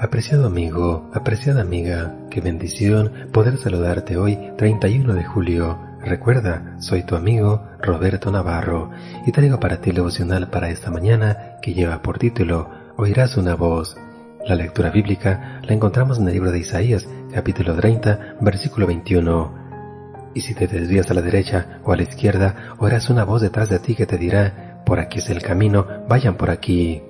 Apreciado amigo, apreciada amiga, qué bendición poder saludarte hoy 31 de julio. Recuerda, soy tu amigo Roberto Navarro y traigo para ti el devocional para esta mañana que lleva por título Oirás una voz. La lectura bíblica la encontramos en el libro de Isaías, capítulo 30, versículo 21. Y si te desvías a la derecha o a la izquierda, oirás una voz detrás de ti que te dirá, por aquí es el camino, vayan por aquí.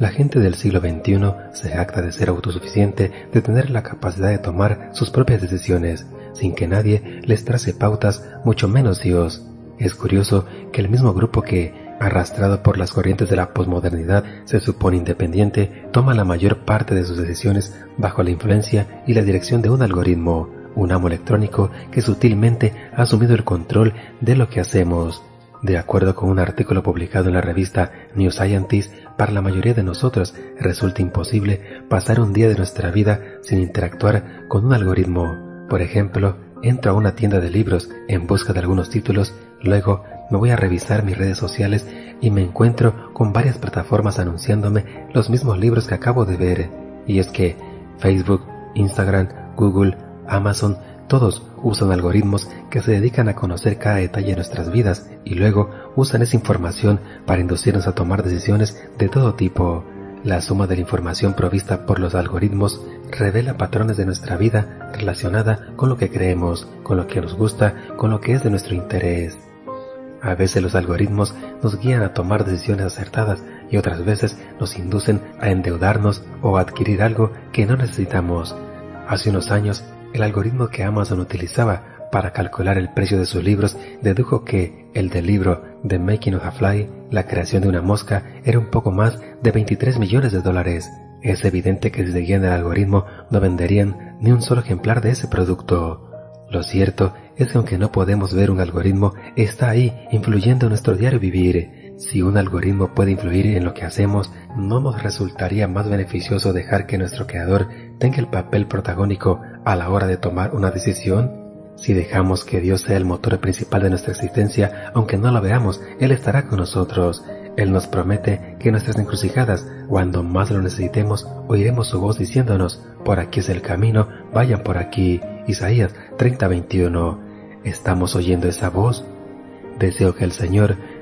La gente del siglo XXI se jacta de ser autosuficiente, de tener la capacidad de tomar sus propias decisiones, sin que nadie les trace pautas, mucho menos Dios. Es curioso que el mismo grupo que, arrastrado por las corrientes de la posmodernidad, se supone independiente, toma la mayor parte de sus decisiones bajo la influencia y la dirección de un algoritmo, un amo electrónico que sutilmente ha asumido el control de lo que hacemos. De acuerdo con un artículo publicado en la revista New Scientist, para la mayoría de nosotros resulta imposible pasar un día de nuestra vida sin interactuar con un algoritmo. Por ejemplo, entro a una tienda de libros en busca de algunos títulos, luego me voy a revisar mis redes sociales y me encuentro con varias plataformas anunciándome los mismos libros que acabo de ver. Y es que Facebook, Instagram, Google, Amazon todos usan algoritmos que se dedican a conocer cada detalle de nuestras vidas y luego usan esa información para inducirnos a tomar decisiones de todo tipo. La suma de la información provista por los algoritmos revela patrones de nuestra vida relacionada con lo que creemos, con lo que nos gusta, con lo que es de nuestro interés. A veces los algoritmos nos guían a tomar decisiones acertadas y otras veces nos inducen a endeudarnos o a adquirir algo que no necesitamos. Hace unos años el algoritmo que Amazon utilizaba para calcular el precio de sus libros dedujo que el del libro The Making of a Fly, la creación de una mosca, era un poco más de 23 millones de dólares. Es evidente que si seguían el algoritmo no venderían ni un solo ejemplar de ese producto. Lo cierto es que aunque no podemos ver un algoritmo, está ahí influyendo en nuestro diario vivir. Si un algoritmo puede influir en lo que hacemos, ¿no nos resultaría más beneficioso dejar que nuestro creador tenga el papel protagónico a la hora de tomar una decisión? Si dejamos que Dios sea el motor principal de nuestra existencia, aunque no lo veamos, Él estará con nosotros. Él nos promete que nuestras encrucijadas, cuando más lo necesitemos, oiremos su voz diciéndonos, por aquí es el camino, vayan por aquí. Isaías 30:21. ¿Estamos oyendo esa voz? Deseo que el Señor